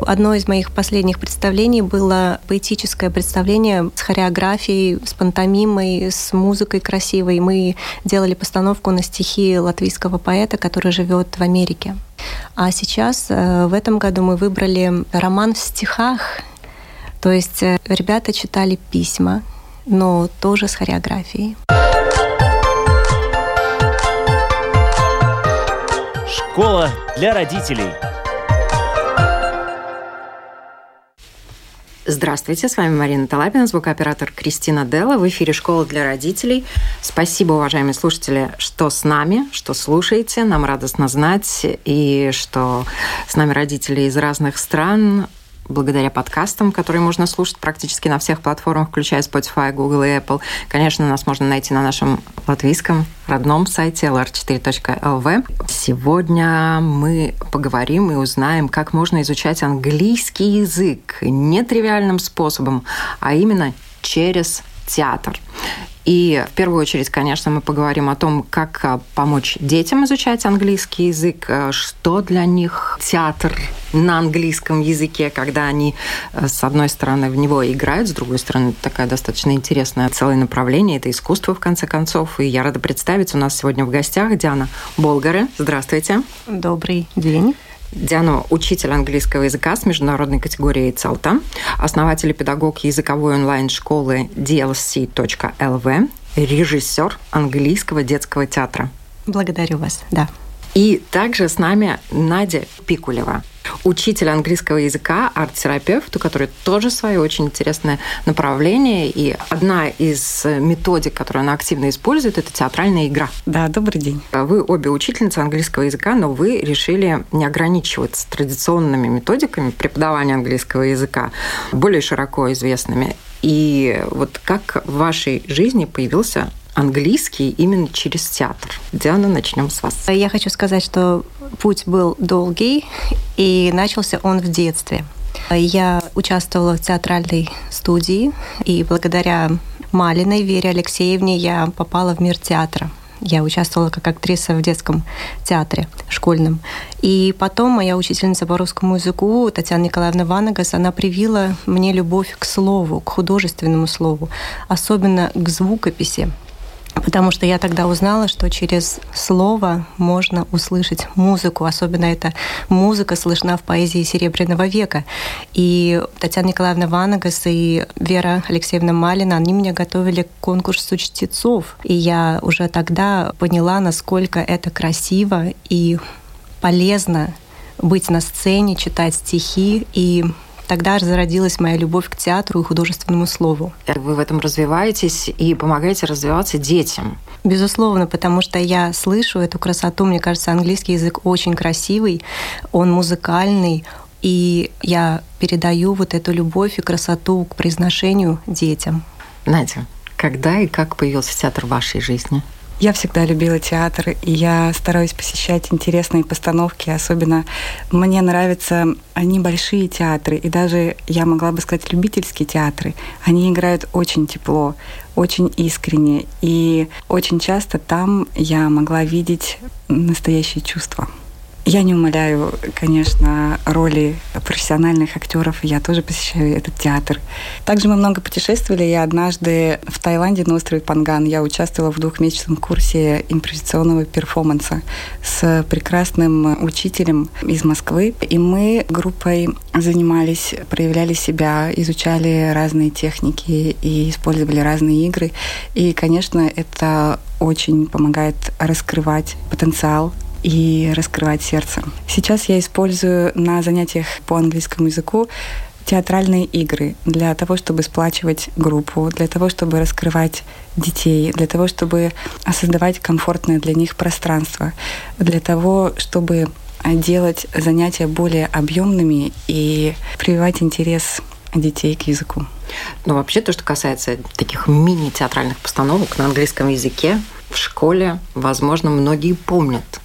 Одно из моих последних представлений было поэтическое представление с хореографией, с пантомимой, с музыкой красивой. Мы делали постановку на стихи латвийского поэта, который живет в Америке. А сейчас, э, в этом году, мы выбрали роман в стихах. То есть э, ребята читали письма, но тоже с хореографией. Школа для родителей. Здравствуйте, с вами Марина Талапина, звукооператор Кристина Делла. В эфире «Школа для родителей». Спасибо, уважаемые слушатели, что с нами, что слушаете. Нам радостно знать, и что с нами родители из разных стран, благодаря подкастам, которые можно слушать практически на всех платформах, включая Spotify, Google и Apple. Конечно, нас можно найти на нашем латвийском родном сайте lr4.lv. Сегодня мы поговорим и узнаем, как можно изучать английский язык нетривиальным способом, а именно через театр. И в первую очередь, конечно, мы поговорим о том, как а, помочь детям изучать английский язык, а, что для них театр на английском языке, когда они, а, с одной стороны, в него играют, с другой стороны, такая достаточно интересное целое направление, это искусство, в конце концов. И я рада представить, у нас сегодня в гостях Диана Болгаре. Здравствуйте. Добрый день. Диана – учитель английского языка с международной категорией ЦЕЛТА, основатель и педагог языковой онлайн-школы dlc.lv, режиссер английского детского театра. Благодарю вас, да. И также с нами Надя Пикулева, учитель английского языка, арт-терапевт, у которой тоже свое очень интересное направление. И одна из методик, которую она активно использует, это театральная игра. Да, добрый день. Вы обе учительницы английского языка, но вы решили не ограничиваться традиционными методиками преподавания английского языка, более широко известными. И вот как в вашей жизни появился английский именно через театр. Диана, начнем с вас. Я хочу сказать, что путь был долгий, и начался он в детстве. Я участвовала в театральной студии, и благодаря Малиной Вере Алексеевне я попала в мир театра. Я участвовала как актриса в детском театре школьном. И потом моя учительница по русскому языку, Татьяна Николаевна Ванагас, она привила мне любовь к слову, к художественному слову, особенно к звукописи. Потому что я тогда узнала, что через слово можно услышать музыку. Особенно эта музыка слышна в поэзии Серебряного века. И Татьяна Николаевна Ванагас и Вера Алексеевна Малина, они меня готовили к конкурсу чтецов. И я уже тогда поняла, насколько это красиво и полезно быть на сцене, читать стихи и Тогда зародилась моя любовь к театру и художественному слову. Вы в этом развиваетесь и помогаете развиваться детям. Безусловно, потому что я слышу эту красоту. Мне кажется, английский язык очень красивый, он музыкальный, и я передаю вот эту любовь и красоту к произношению детям. Надя, когда и как появился театр в вашей жизни? Я всегда любила театр, и я стараюсь посещать интересные постановки. Особенно мне нравятся небольшие театры, и даже, я могла бы сказать, любительские театры. Они играют очень тепло, очень искренне, и очень часто там я могла видеть настоящие чувства. Я не умоляю, конечно, роли профессиональных актеров. Я тоже посещаю этот театр. Также мы много путешествовали. Я однажды в Таиланде на острове Панган я участвовала в двухмесячном курсе импровизационного перформанса с прекрасным учителем из Москвы. И мы группой занимались, проявляли себя, изучали разные техники и использовали разные игры. И, конечно, это очень помогает раскрывать потенциал и раскрывать сердце. Сейчас я использую на занятиях по английскому языку театральные игры для того, чтобы сплачивать группу, для того, чтобы раскрывать детей, для того, чтобы создавать комфортное для них пространство, для того, чтобы делать занятия более объемными и прививать интерес детей к языку. Ну, вообще, то, что касается таких мини-театральных постановок на английском языке, в школе, возможно, многие помнят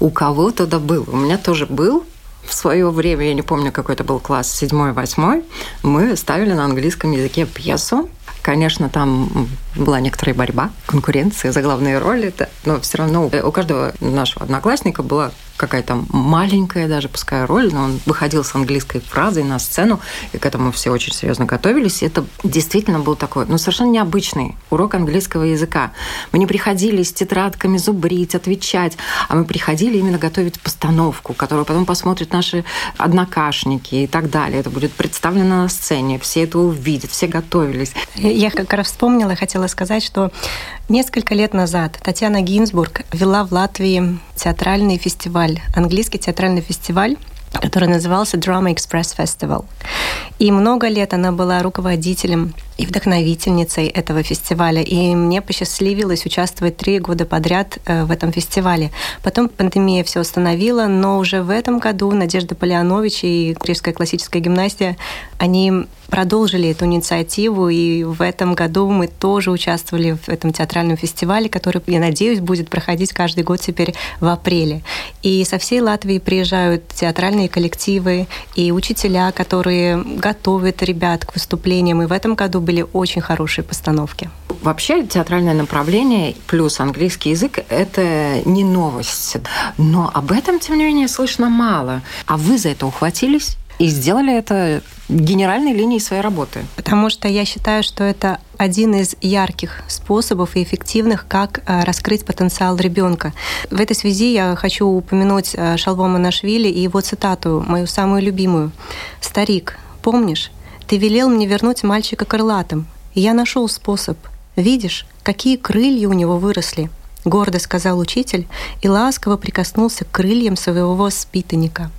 у кого тогда был. У меня тоже был в свое время, я не помню, какой это был класс, седьмой, восьмой, мы ставили на английском языке пьесу. Конечно, там была некоторая борьба, конкуренция за главные роли, но все равно у каждого нашего одноклассника была какая-то маленькая даже, пускай роль, но он выходил с английской фразой на сцену, и к этому все очень серьезно готовились. И это действительно был такой, ну, совершенно необычный урок английского языка. Мы не приходили с тетрадками зубрить, отвечать, а мы приходили именно готовить постановку, которую потом посмотрят наши однокашники и так далее. Это будет представлено на сцене, все это увидят, все готовились. Я как раз вспомнила, хотела сказать, что несколько лет назад Татьяна Гинзбург вела в Латвии театральный фестиваль, английский театральный фестиваль, который назывался Drama Express Festival. И много лет она была руководителем и вдохновительницей этого фестиваля. И мне посчастливилось участвовать три года подряд э, в этом фестивале. Потом пандемия все остановила, но уже в этом году Надежда Полианович и Рижская классическая гимнастия, они продолжили эту инициативу, и в этом году мы тоже участвовали в этом театральном фестивале, который, я надеюсь, будет проходить каждый год теперь в апреле. И со всей Латвии приезжают театральные коллективы и учителя, которые готовят ребят к выступлениям. И в этом году были очень хорошие постановки. Вообще театральное направление плюс английский язык – это не новость. Но об этом, тем не менее, слышно мало. А вы за это ухватились? И сделали это генеральной линией своей работы. Потому что я считаю, что это один из ярких способов и эффективных, как э, раскрыть потенциал ребенка. В этой связи я хочу упомянуть э, Шалвома Нашвили и его цитату, мою самую любимую. «Старик, помнишь, ты велел мне вернуть мальчика крылатым, я нашел способ. Видишь, какие крылья у него выросли?» гордо сказал учитель и ласково прикоснулся к крыльям своего воспитанника.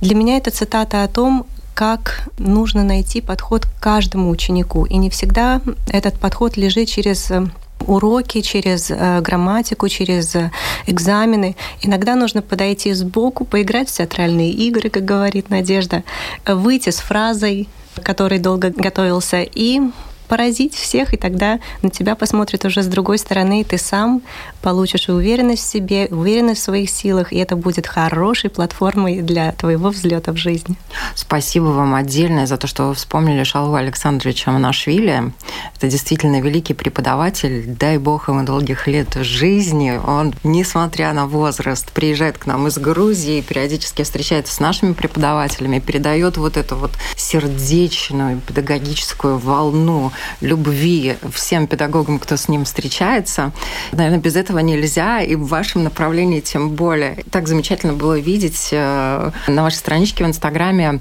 Для меня это цитата о том, как нужно найти подход к каждому ученику. И не всегда этот подход лежит через э, уроки, через э, грамматику, через э, экзамены. Иногда нужно подойти сбоку, поиграть в театральные игры, как говорит Надежда, выйти с фразой, который долго готовился, и поразить всех, и тогда на тебя посмотрят уже с другой стороны, и ты сам получишь уверенность в себе, уверенность в своих силах, и это будет хорошей платформой для твоего взлета в жизни. Спасибо вам отдельное за то, что вы вспомнили Шалву Александровича Манашвили. Это действительно великий преподаватель. Дай бог ему долгих лет жизни. Он, несмотря на возраст, приезжает к нам из Грузии, периодически встречается с нашими преподавателями, передает вот эту вот сердечную педагогическую волну любви всем педагогам, кто с ним встречается. Наверное, без этого нельзя, и в вашем направлении тем более. Так замечательно было видеть э, на вашей страничке в Инстаграме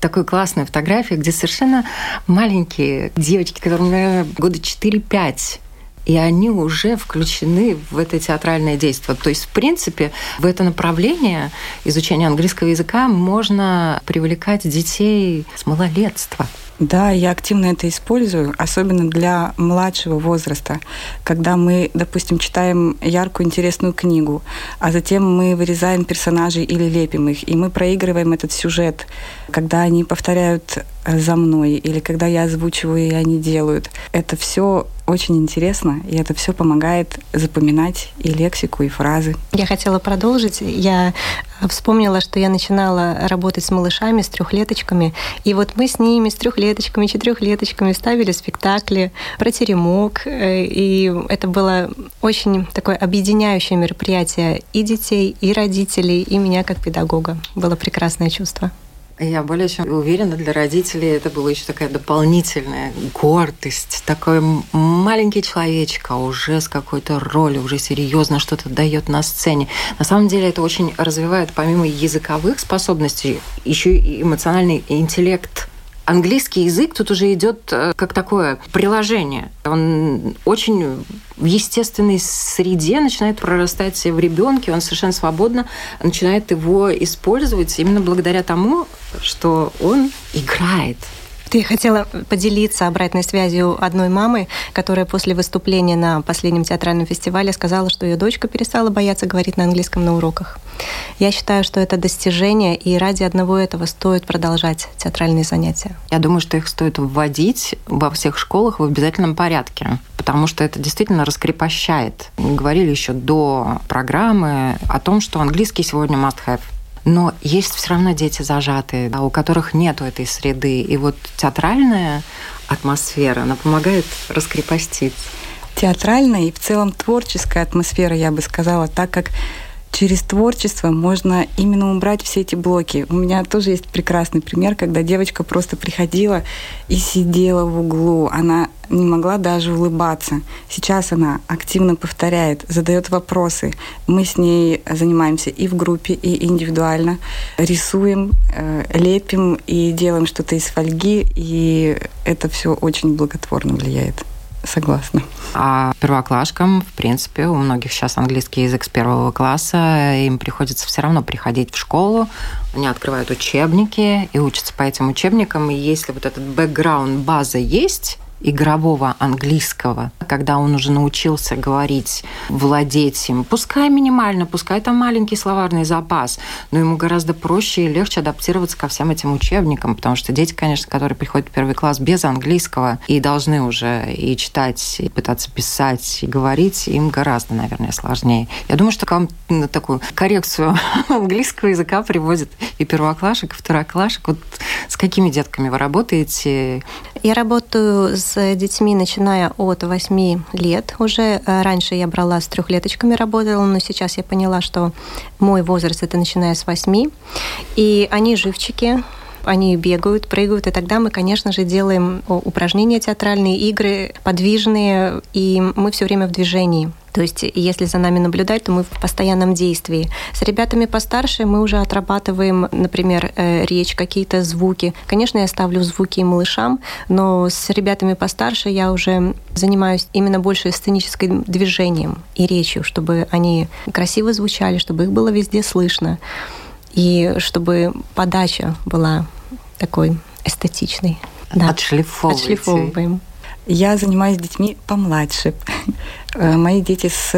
такой классной фотографии, где совершенно маленькие девочки, которым, наверное, года 4-5, и они уже включены в это театральное действие. То есть, в принципе, в это направление изучения английского языка можно привлекать детей с малолетства. Да, я активно это использую, особенно для младшего возраста, когда мы, допустим, читаем яркую, интересную книгу, а затем мы вырезаем персонажей или лепим их, и мы проигрываем этот сюжет, когда они повторяют за мной, или когда я озвучиваю, и они делают. Это все очень интересно, и это все помогает запоминать и лексику, и фразы. Я хотела продолжить. Я вспомнила, что я начинала работать с малышами, с трехлеточками, и вот мы с ними, с трехлеточками, четырехлеточками ставили спектакли про теремок, э, и это было очень такое объединяющее мероприятие и детей, и родителей, и меня как педагога. Было прекрасное чувство. Я более чем уверена, для родителей это была еще такая дополнительная гордость. Такой маленький человечек, а уже с какой-то ролью, уже серьезно что-то дает на сцене. На самом деле это очень развивает, помимо языковых способностей, еще и эмоциональный интеллект английский язык тут уже идет э, как такое приложение. Он очень в естественной среде начинает прорастать в ребенке, он совершенно свободно начинает его использовать именно благодаря тому, что он играет. Я хотела поделиться обратной связью одной мамы, которая после выступления на последнем театральном фестивале сказала, что ее дочка перестала бояться говорить на английском на уроках. Я считаю, что это достижение, и ради одного этого стоит продолжать театральные занятия. Я думаю, что их стоит вводить во всех школах в обязательном порядке, потому что это действительно раскрепощает. Мы говорили еще до программы о том, что английский сегодня must-have. Но есть все равно дети зажатые, да, у которых нет этой среды. И вот театральная атмосфера, она помогает раскрепоститься. Театральная и в целом творческая атмосфера, я бы сказала, так как через творчество можно именно убрать все эти блоки. У меня тоже есть прекрасный пример, когда девочка просто приходила и сидела в углу. Она не могла даже улыбаться. Сейчас она активно повторяет, задает вопросы. Мы с ней занимаемся и в группе, и индивидуально. Рисуем, э, лепим и делаем что-то из фольги, и это все очень благотворно влияет. Согласна. А первоклашкам, в принципе, у многих сейчас английский язык с первого класса, им приходится все равно приходить в школу, они открывают учебники и учатся по этим учебникам, и если вот этот бэкграунд, база есть, игрового английского, когда он уже научился говорить, владеть им, пускай минимально, пускай там маленький словарный запас, но ему гораздо проще и легче адаптироваться ко всем этим учебникам, потому что дети, конечно, которые приходят в первый класс без английского и должны уже и читать, и пытаться писать, и говорить, им гораздо, наверное, сложнее. Я думаю, что к вам на такую коррекцию английского языка приводит и первоклашек, и второклашек. Вот с какими детками вы работаете? Я работаю с детьми, начиная от 8 лет. Уже э, раньше я брала с трехлеточками работала, но сейчас я поняла, что мой возраст это начиная с 8. И они живчики, они бегают, прыгают, и тогда мы, конечно же, делаем упражнения театральные, игры подвижные, и мы все время в движении. То есть, если за нами наблюдать, то мы в постоянном действии. С ребятами постарше мы уже отрабатываем, например, э, речь, какие-то звуки. Конечно, я ставлю звуки и малышам, но с ребятами постарше я уже занимаюсь именно больше сценическим движением и речью, чтобы они красиво звучали, чтобы их было везде слышно и чтобы подача была такой эстетичной. Да. Отшлифовываем. Я занимаюсь детьми помладше. Э, мои дети с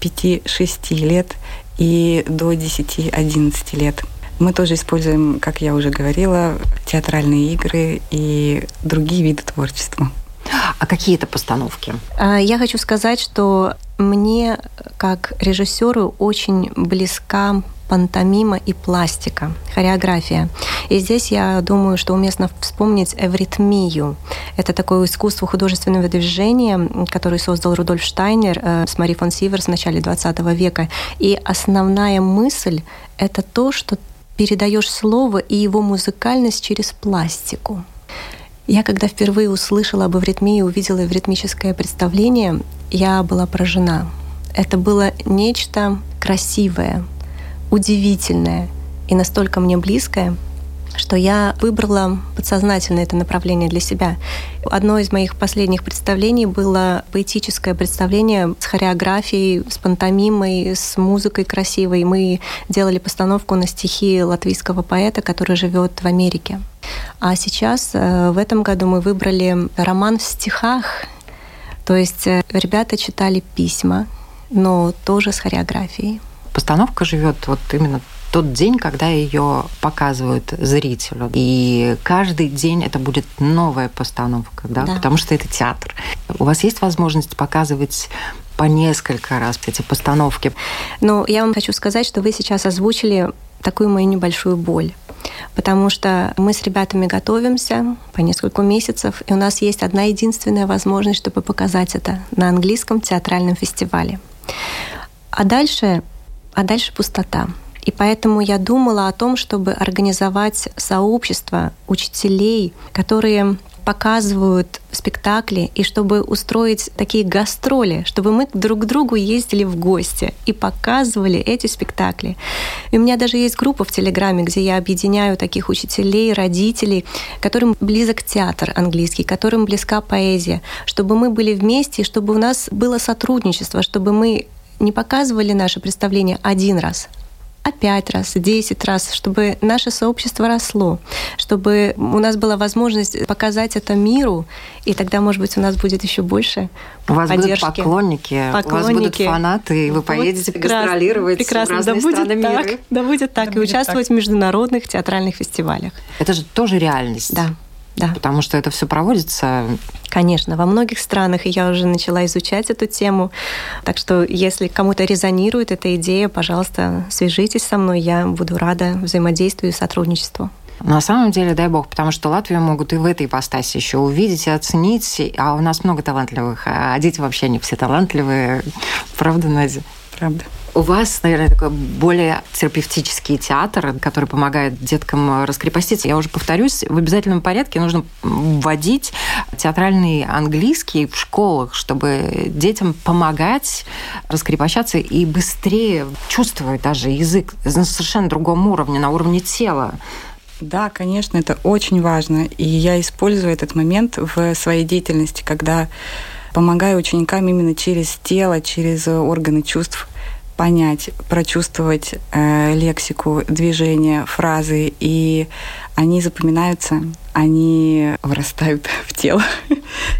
5-6 лет и до 10-11 лет. Мы тоже используем, как я уже говорила, театральные игры и другие виды творчества. А какие это постановки? А, я хочу сказать, что мне, как режиссеру, очень близка пантомима и пластика, хореография. И здесь я думаю, что уместно вспомнить эвритмию. Это такое искусство художественного движения, которое создал Рудольф Штайнер э, с Мари фон Сиверс в начале 20 века. И основная мысль — это то, что передаешь слово и его музыкальность через пластику. Я когда впервые услышала об эвритмии, увидела эвритмическое представление, я была поражена. Это было нечто красивое, удивительное и настолько мне близкое, что я выбрала подсознательно это направление для себя. Одно из моих последних представлений было поэтическое представление с хореографией, с пантомимой, с музыкой красивой. Мы делали постановку на стихи латвийского поэта, который живет в Америке. А сейчас, э, в этом году, мы выбрали роман в стихах. То есть э, ребята читали письма, но тоже с хореографией постановка живет вот именно тот день, когда ее показывают зрителю. И каждый день это будет новая постановка, да, да. потому что это театр. У вас есть возможность показывать по несколько раз эти постановки? Ну, я вам хочу сказать, что вы сейчас озвучили такую мою небольшую боль. Потому что мы с ребятами готовимся по несколько месяцев, и у нас есть одна единственная возможность, чтобы показать это на английском театральном фестивале. А дальше а дальше пустота. И поэтому я думала о том, чтобы организовать сообщество учителей, которые показывают спектакли, и чтобы устроить такие гастроли, чтобы мы друг к другу ездили в гости и показывали эти спектакли. И у меня даже есть группа в Телеграме, где я объединяю таких учителей, родителей, которым близок театр английский, которым близка поэзия, чтобы мы были вместе, чтобы у нас было сотрудничество, чтобы мы не показывали наше представление один раз, а пять раз, десять раз, чтобы наше сообщество росло, чтобы у нас была возможность показать это миру, и тогда, может быть, у нас будет еще больше у вас поддержки. будут поклонники, поклонники, у вас будут фанаты, и вы поедете вот гастролировать прекрасно. в разные да будет страны так, мира. Да будет так, да и будет участвовать так. в международных театральных фестивалях. Это же тоже реальность. Да. Да. Потому что это все проводится. Конечно, во многих странах, и я уже начала изучать эту тему. Так что, если кому-то резонирует эта идея, пожалуйста, свяжитесь со мной, я буду рада взаимодействию и сотрудничеству. На самом деле, дай бог, потому что Латвию могут и в этой ипостаси еще увидеть и оценить. А у нас много талантливых, а дети вообще не все талантливые. Правда, Надя? Правда. У вас, наверное, такой более терапевтический театр, который помогает деткам раскрепоститься. Я уже повторюсь, в обязательном порядке нужно вводить театральный английский в школах, чтобы детям помогать раскрепощаться и быстрее чувствовать даже язык на совершенно другом уровне, на уровне тела. Да, конечно, это очень важно. И я использую этот момент в своей деятельности, когда помогаю ученикам именно через тело, через органы чувств понять, прочувствовать э, лексику, движения, фразы, и они запоминаются, они вырастают в тело,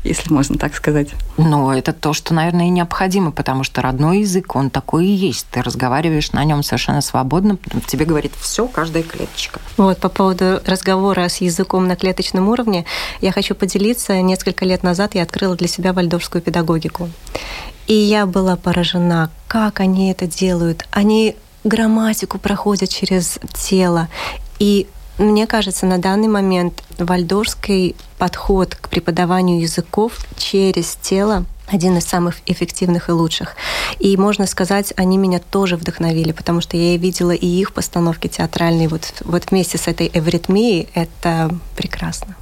если можно так сказать. Но это то, что, наверное, и необходимо, потому что родной язык, он такой и есть. Ты разговариваешь на нем совершенно свободно, тебе говорит все, каждая клеточка. Вот по поводу разговора с языком на клеточном уровне, я хочу поделиться. Несколько лет назад я открыла для себя вальдорфскую педагогику. И я была поражена, как они это делают. Они грамматику проходят через тело. И мне кажется, на данный момент вальдорский подход к преподаванию языков через тело один из самых эффективных и лучших. И можно сказать, они меня тоже вдохновили, потому что я видела и их постановки театральные вот, вот вместе с этой эвритмией. Это прекрасно.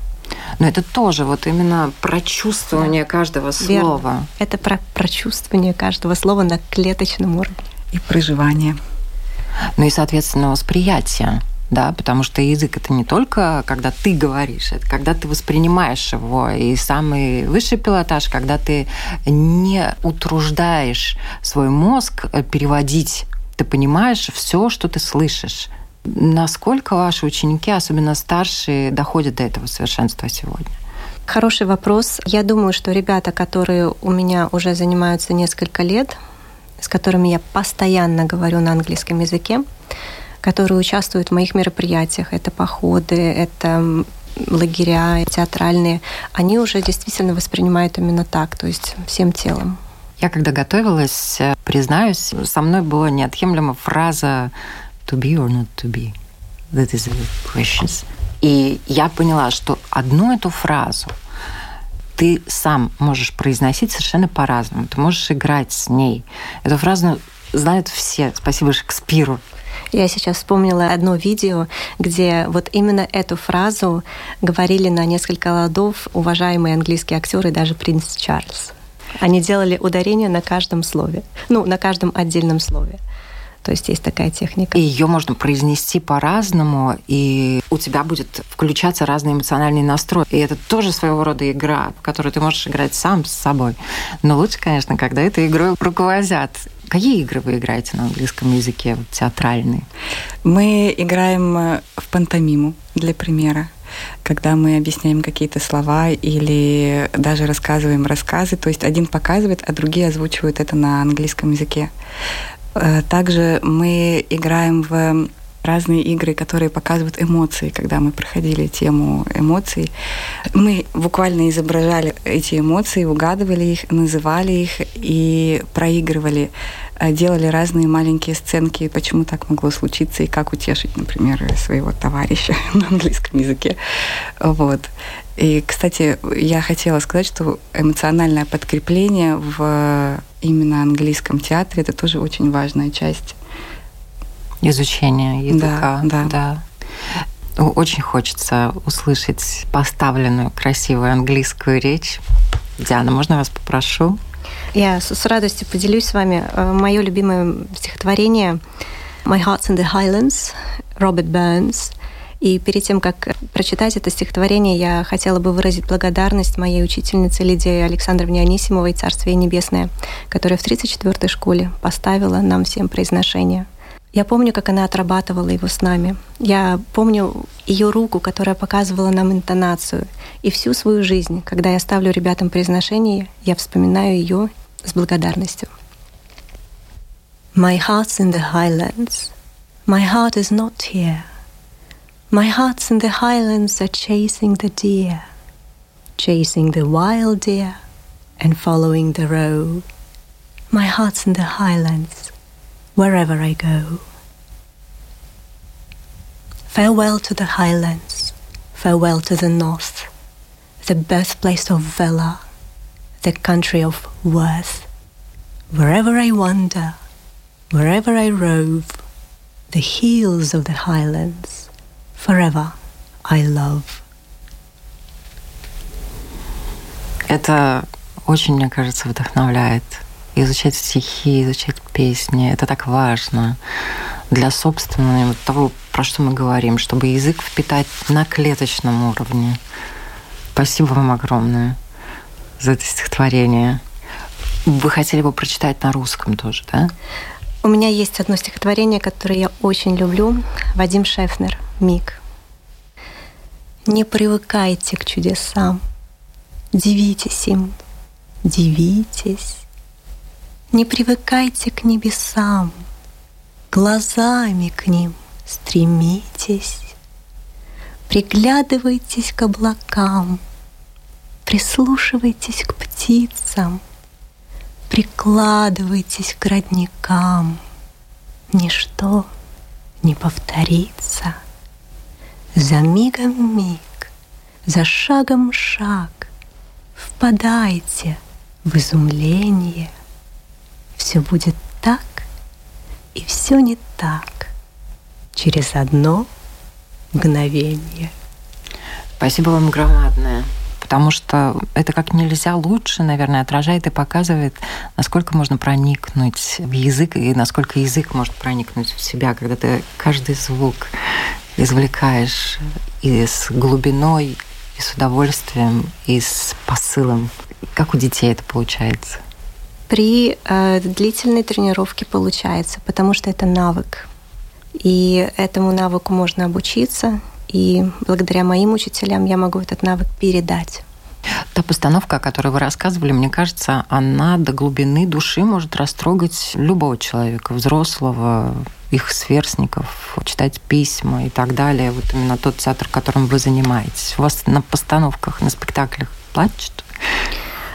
Но это тоже вот именно прочувствование да. каждого слова. Верно. Это про прочувствование каждого слова на клеточном уровне. И проживание. Ну и, соответственно, восприятие да, потому что язык это не только когда ты говоришь, это когда ты воспринимаешь его. И самый высший пилотаж, когда ты не утруждаешь свой мозг э, переводить, ты понимаешь все, что ты слышишь. Насколько ваши ученики, особенно старшие, доходят до этого совершенства сегодня? Хороший вопрос. Я думаю, что ребята, которые у меня уже занимаются несколько лет, с которыми я постоянно говорю на английском языке, которые участвуют в моих мероприятиях, это походы, это лагеря театральные, они уже действительно воспринимают именно так, то есть всем телом. Я когда готовилась, э, признаюсь, со мной была неотъемлема фраза to be or not to be. That is the questions. И я поняла, что одну эту фразу ты сам можешь произносить совершенно по-разному. Ты можешь играть с ней. Эту фразу знают все. Спасибо Шекспиру. Я сейчас вспомнила одно видео, где вот именно эту фразу говорили на несколько ладов уважаемые английские актеры, даже принц Чарльз. Они делали ударение на каждом слове, ну, на каждом отдельном слове. То есть есть такая техника. И ее можно произнести по-разному, и у тебя будет включаться разный эмоциональный настрой. И это тоже своего рода игра, в которой ты можешь играть сам с собой. Но лучше, конечно, когда этой игрой руководят. Какие игры вы играете на английском языке, вот, театральные? Мы играем э, в пантомиму, для примера когда мы объясняем какие-то слова или даже рассказываем рассказы, то есть один показывает, а другие озвучивают это на английском языке. Э, также мы играем в разные игры, которые показывают эмоции, когда мы проходили тему эмоций. Мы буквально изображали эти эмоции, угадывали их, называли их и проигрывали, э, делали разные маленькие сценки, почему так могло случиться и как утешить, например, своего товарища на английском языке. Вот. И, кстати, я хотела сказать, что эмоциональное подкрепление в именно английском театре это тоже очень важная часть изучения языка. Да, да. да. Очень хочется услышать поставленную красивую английскую речь. Диана, можно я вас попрошу? Я с, с радостью поделюсь с вами. Э, Мое любимое стихотворение «My Heart's in the Highlands» Роберт Бернс. И перед тем, как прочитать это стихотворение, я хотела бы выразить благодарность моей учительнице Лидии Александровне Анисимовой «Царствие небесное», которая в 34-й школе поставила нам всем произношение – я помню, как она отрабатывала его с нами. Я помню ее руку, которая показывала нам интонацию. И всю свою жизнь, когда я ставлю ребятам произношение, я вспоминаю ее с благодарностью. My heart's in the highlands. My heart is not here. My heart's in the highlands are chasing the deer, chasing the wild deer and following the roe. My heart's in the highlands wherever I go. Farewell to the highlands, farewell to the north, the birthplace of valor, the country of worth. Wherever I wander, Wherever I rove, the hills of the highlands, forever I love. Это очень, мне кажется, вдохновляет. Изучать стихи, изучать песни. Это так важно для собственного того, про что мы говорим, чтобы язык впитать на клеточном уровне. Спасибо вам огромное за это стихотворение. Вы хотели бы прочитать на русском тоже, да? У меня есть одно стихотворение, которое я очень люблю. Вадим Шефнер «Миг». Не привыкайте к чудесам, дивитесь им, дивитесь. Не привыкайте к небесам, глазами к ним стремитесь. Приглядывайтесь к облакам, прислушивайтесь к птицам, прикладывайтесь к родникам. Ничто не повторится. За мигом миг, за шагом шаг, впадайте в изумление. Все будет так, и все не так через одно мгновение. Спасибо вам громадное потому что это как нельзя лучше, наверное, отражает и показывает, насколько можно проникнуть в язык и насколько язык может проникнуть в себя, когда ты каждый звук извлекаешь и с глубиной, и с удовольствием, и с посылом. Как у детей это получается? При э, длительной тренировке получается, потому что это навык. И этому навыку можно обучиться, и благодаря моим учителям я могу этот навык передать. Та постановка, о которой вы рассказывали, мне кажется, она до глубины души может растрогать любого человека, взрослого, их сверстников, читать письма и так далее. Вот именно тот театр, которым вы занимаетесь. У вас на постановках, на спектаклях плачут?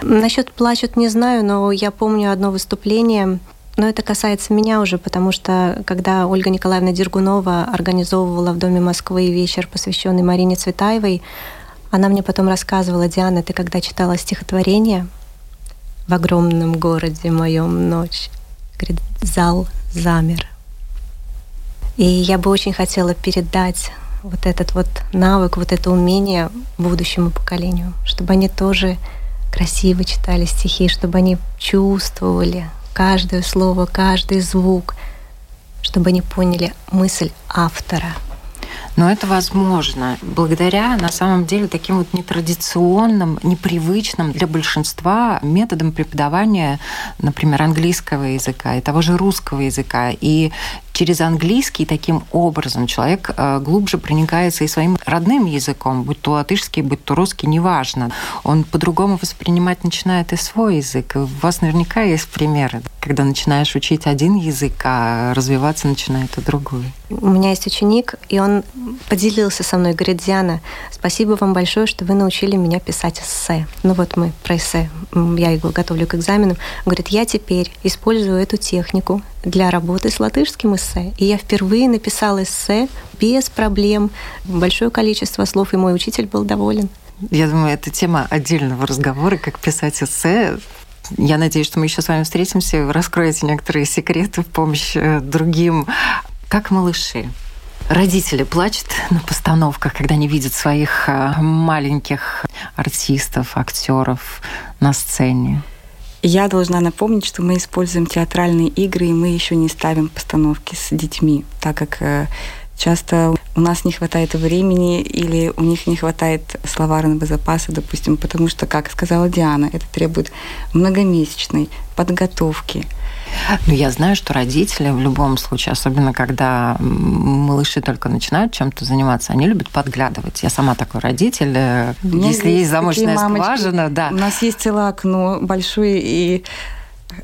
Насчет плачут не знаю, но я помню одно выступление но это касается меня уже, потому что когда Ольга Николаевна Дергунова организовывала в Доме Москвы вечер, посвященный Марине Цветаевой, она мне потом рассказывала, Диана, ты когда читала стихотворение в огромном городе моем ночь, говорит, зал замер. И я бы очень хотела передать вот этот вот навык, вот это умение будущему поколению, чтобы они тоже красиво читали стихи, чтобы они чувствовали каждое слово, каждый звук, чтобы они поняли мысль автора. Но это возможно благодаря, на самом деле, таким вот нетрадиционным, непривычным для большинства методам преподавания, например, английского языка и того же русского языка. И через английский таким образом человек э, глубже проникается и своим родным языком, будь то латышский, будь то русский, неважно. Он по-другому воспринимать начинает и свой язык. У вас наверняка есть примеры, когда начинаешь учить один язык, а развиваться начинает и другой. У меня есть ученик, и он поделился со мной, говорит, Диана, спасибо вам большое, что вы научили меня писать эссе. Ну вот мы про эссе, я его готовлю к экзаменам. Говорит, я теперь использую эту технику для работы с латышским эссе. И я впервые написала эссе без проблем, большое количество слов, и мой учитель был доволен. Я думаю, это тема отдельного разговора, как писать эссе. Я надеюсь, что мы еще с вами встретимся, вы раскроете некоторые секреты в помощь э, другим. Как малыши? Родители плачут на постановках, когда они видят своих э, маленьких артистов, актеров на сцене. Я должна напомнить, что мы используем театральные игры, и мы еще не ставим постановки с детьми, так как э, часто у нас не хватает времени или у них не хватает словарного запаса, допустим, потому что, как сказала Диана, это требует многомесячной подготовки. Ну, я знаю, что родители в любом случае, особенно когда малыши только начинают чем-то заниматься, они любят подглядывать. Я сама такой родитель. Э, если есть замочная скважина, да. У нас есть целое окно большое и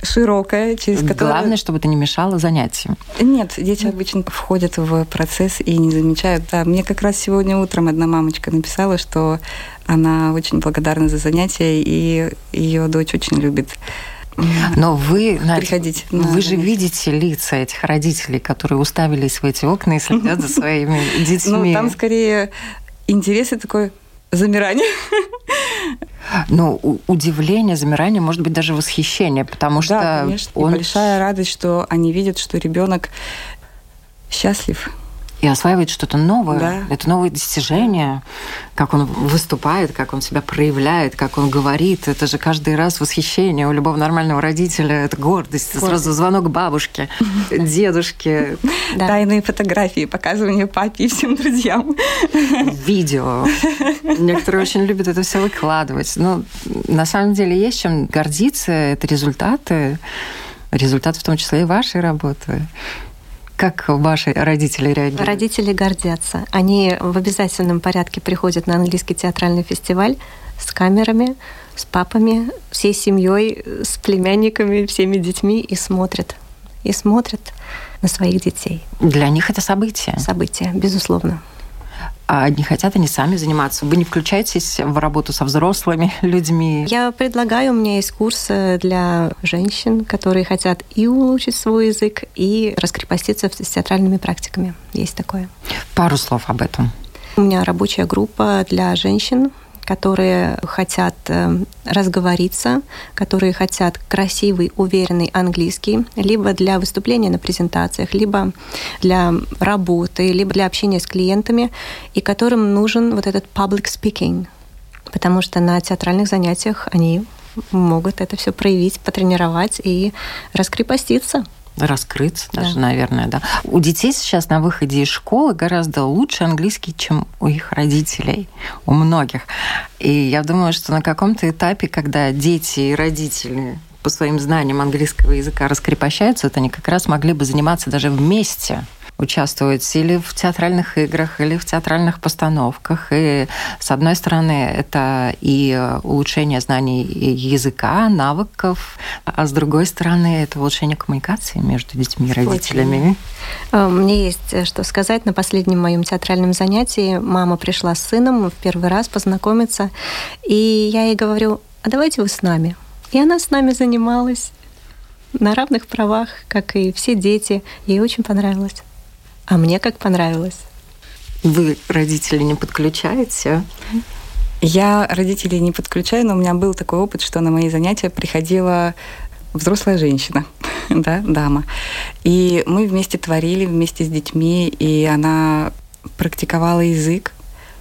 широкая, через которое... Главное, чтобы это не мешало занятиям. Нет, дети обычно входят в процесс и не замечают. Да, мне как раз сегодня утром одна мамочка написала, что она очень благодарна за занятия, и ее дочь очень любит но вы, приходить вы же видите лица этих родителей, которые уставились в эти окна и следят за своими детьми. Ну, там скорее интерес и такой замирание. Ну, удивление, замирание, может быть, даже восхищение, потому что да, конечно, он... большая радость, что они видят, что ребенок счастлив и осваивает что-то новое. Да. Это новые достижения, как он выступает, как он себя проявляет, как он говорит. Это же каждый раз восхищение у любого нормального родителя. Это гордость. гордость. Сразу звонок бабушке, дедушке. Тайные фотографии, показывание папе и всем друзьям. Видео. Некоторые очень любят это все выкладывать. Но на самом деле есть чем гордиться. Это результаты. Результаты в том числе и вашей работы. Как ваши родители реагируют? Родители гордятся. Они в обязательном порядке приходят на английский театральный фестиваль с камерами, с папами, всей семьей, с племянниками, всеми детьми и смотрят. И смотрят на своих детей. Для них это событие. Событие, безусловно не хотят они сами заниматься. Вы не включаетесь в работу со взрослыми людьми? Я предлагаю, у меня есть курсы для женщин, которые хотят и улучшить свой язык, и раскрепоститься с театральными практиками. Есть такое. Пару слов об этом. У меня рабочая группа для женщин, которые хотят э, разговориться, которые хотят красивый, уверенный английский, либо для выступления на презентациях, либо для работы, либо для общения с клиентами, и которым нужен вот этот public speaking, потому что на театральных занятиях они могут это все проявить, потренировать и раскрепоститься раскрыться даже, да. наверное, да. У детей сейчас на выходе из школы гораздо лучше английский, чем у их родителей, у многих. И я думаю, что на каком-то этапе, когда дети и родители по своим знаниям английского языка раскрепощаются, то они как раз могли бы заниматься даже вместе участвовать или в театральных играх, или в театральных постановках. И, с одной стороны, это и улучшение знаний языка, навыков, а с другой стороны, это улучшение коммуникации между детьми и родителями. Э, мне есть э, что сказать. На последнем моем театральном занятии мама пришла с сыном в первый раз познакомиться, и я ей говорю, а давайте вы с нами. И она с нами занималась на равных правах, как и все дети. Ей очень понравилось. А мне как понравилось. Вы родители не подключаете? Я родителей не подключаю, но у меня был такой опыт, что на мои занятия приходила взрослая женщина, да, дама. И мы вместе творили, вместе с детьми, и она практиковала язык.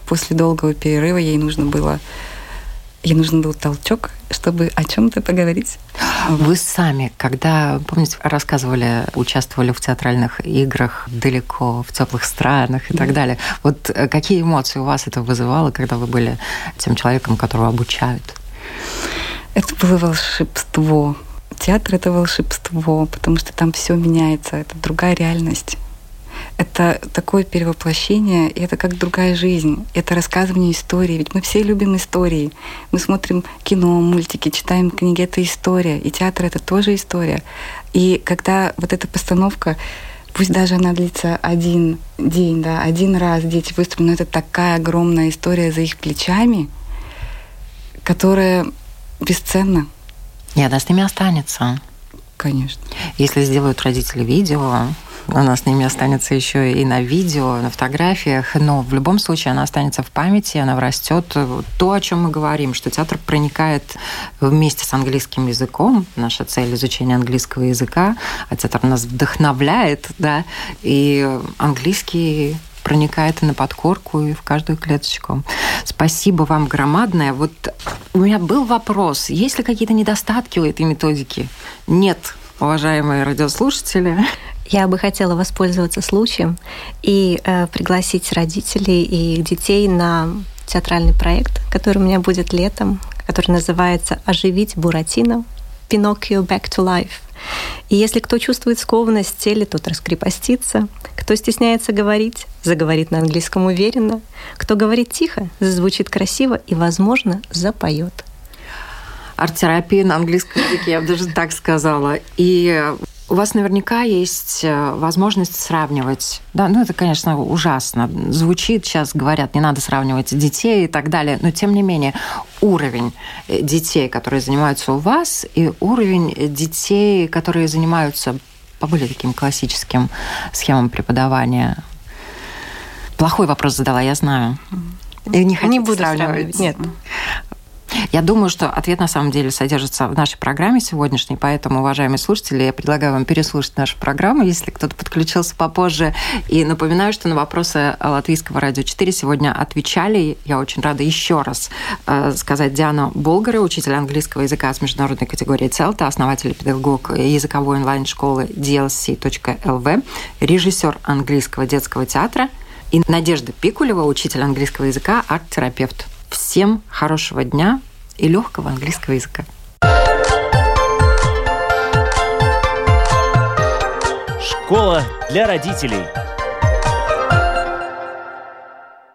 После долгого перерыва ей нужно было ей нужен был толчок, чтобы о чем-то поговорить. Вы сами, когда, помните, рассказывали, участвовали в театральных играх далеко, в теплых странах и да. так далее. Вот э, какие эмоции у вас это вызывало, когда вы были тем человеком, которого обучают? Это было волшебство. Театр это волшебство, потому что там все меняется, это другая реальность это такое перевоплощение, и это как другая жизнь, это рассказывание истории. Ведь мы все любим истории. Мы смотрим кино, мультики, читаем книги, это история. И театр — это тоже история. И когда вот эта постановка, пусть даже она длится один день, да, один раз дети выступят, но это такая огромная история за их плечами, которая бесценна. И она с ними останется. Конечно. Если сделают родители видео, она с ними останется еще и на видео, на фотографиях, но в любом случае она останется в памяти, она растет. То, о чем мы говорим, что театр проникает вместе с английским языком, наша цель изучения английского языка, а театр нас вдохновляет, да, и английский проникает и на подкорку, и в каждую клеточку. Спасибо вам громадное. Вот у меня был вопрос, есть ли какие-то недостатки у этой методики? Нет, уважаемые радиослушатели. Я бы хотела воспользоваться случаем и э, пригласить родителей и детей на театральный проект, который у меня будет летом, который называется «Оживить Буратино. Пиноккио Back to Life». И если кто чувствует скованность в теле, тот раскрепостится. Кто стесняется говорить, заговорит на английском уверенно. Кто говорит тихо, зазвучит красиво и, возможно, запоет арт-терапия на английском языке, я бы даже так сказала. И у вас наверняка есть э, возможность сравнивать. Да, ну это, конечно, ужасно. Звучит, сейчас говорят, не надо сравнивать детей и так далее. Но, тем не менее, уровень э, детей, которые занимаются у вас, и уровень детей, которые занимаются по более таким классическим схемам преподавания. Плохой вопрос задала, я знаю. И не, не буду сравнивать. Нет. Я думаю, что ответ на самом деле содержится в нашей программе сегодняшней, поэтому, уважаемые слушатели, я предлагаю вам переслушать нашу программу, если кто-то подключился попозже. И напоминаю, что на вопросы Латвийского радио 4 сегодня отвечали. Я очень рада еще раз э, сказать Диана Болгара, учитель английского языка с международной категорией CELTA, основатель и педагог языковой онлайн-школы dlc.lv, режиссер английского детского театра и Надежда Пикулева, учитель английского языка, арт-терапевт. Всем хорошего дня и легкого английского языка. Школа для родителей.